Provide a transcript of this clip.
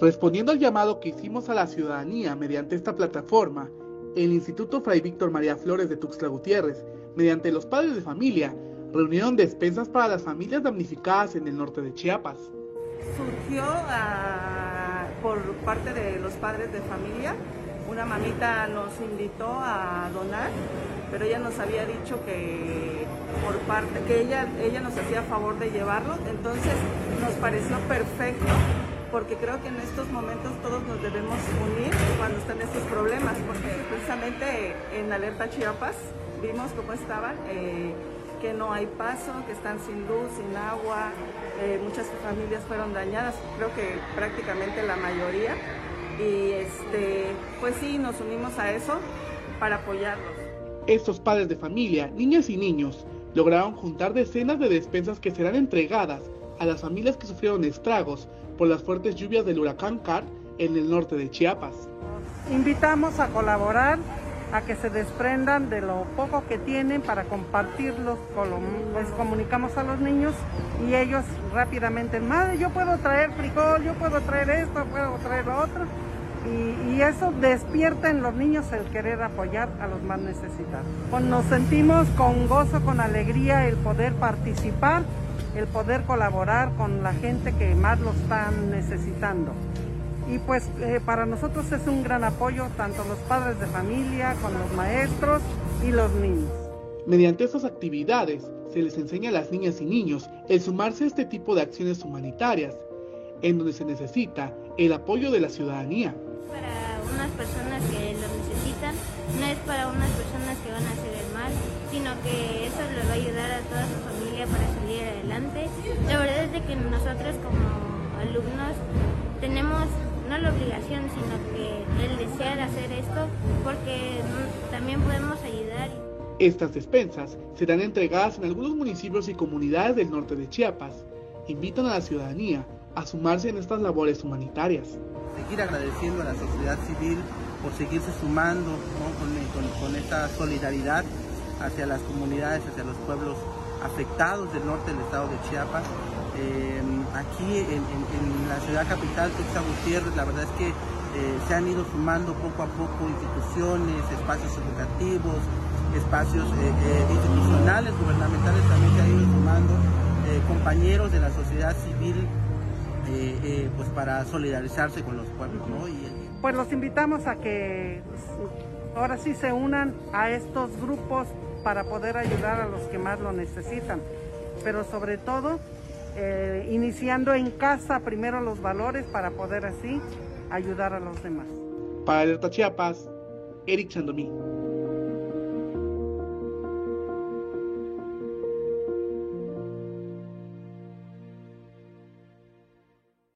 Respondiendo al llamado que hicimos a la ciudadanía mediante esta plataforma, el Instituto Fray Víctor María Flores de Tuxtla Gutiérrez, mediante los padres de familia, reunieron despensas para las familias damnificadas en el norte de Chiapas. Surgió ah, por parte de los padres de familia, una mamita nos invitó a donar, pero ella nos había dicho que por parte que ella ella nos hacía favor de llevarlo, entonces nos pareció perfecto porque creo que en estos momentos todos nos debemos unir cuando están estos problemas, porque precisamente en Alerta Chiapas vimos cómo estaban, eh, que no hay paso, que están sin luz, sin agua, eh, muchas familias fueron dañadas, creo que prácticamente la mayoría, y este, pues sí, nos unimos a eso para apoyarlos. Estos padres de familia, niñas y niños, lograron juntar decenas de despensas que serán entregadas a las familias que sufrieron estragos por las fuertes lluvias del huracán Car en el norte de Chiapas. Invitamos a colaborar, a que se desprendan de lo poco que tienen para compartirlos, les comunicamos a los niños y ellos rápidamente, madre, yo puedo traer frijol, yo puedo traer esto, puedo traer lo otro. Y, eso despierta en los niños el querer apoyar a los más necesitados. Nos sentimos con gozo, con alegría el poder participar el poder colaborar con la gente que más lo están necesitando. Y pues eh, para nosotros es un gran apoyo, tanto los padres de familia, con los maestros y los niños. Mediante estas actividades se les enseña a las niñas y niños el sumarse a este tipo de acciones humanitarias, en donde se necesita el apoyo de la ciudadanía. Para unas personas que lo necesitan, no es para unas personas que van a hacer el mal, sino que eso les va a ayudar a toda su familia para salir adelante. La verdad es de que nosotros como alumnos tenemos no la obligación, sino que el desear hacer esto, porque también podemos ayudar. Estas despensas serán entregadas en algunos municipios y comunidades del norte de Chiapas. Invitan a la ciudadanía a sumarse en estas labores humanitarias. Seguir agradeciendo a la sociedad civil por seguirse sumando con, esta solidaridad hacia las comunidades, hacia los pueblos afectados del norte del estado de Chiapas. Eh, aquí en, la ciudad capital, Tuxtla Gutiérrez, la verdad es que eh, se han ido sumando poco a poco instituciones, espacios educativos, espacios eh, institucionales, gubernamentales también se han ido sumando, compañeros de la sociedad civil, pues para solidarizarse con los pueblos. Pues los invitamos a que ahora sí se unan a estos grupos para poder ayudar a los que más lo necesitan. Pero sobre todo, eh, iniciando en casa primero los valores para poder así ayudar a los demás. Para Alerta Chiapas, Eric Chandomí.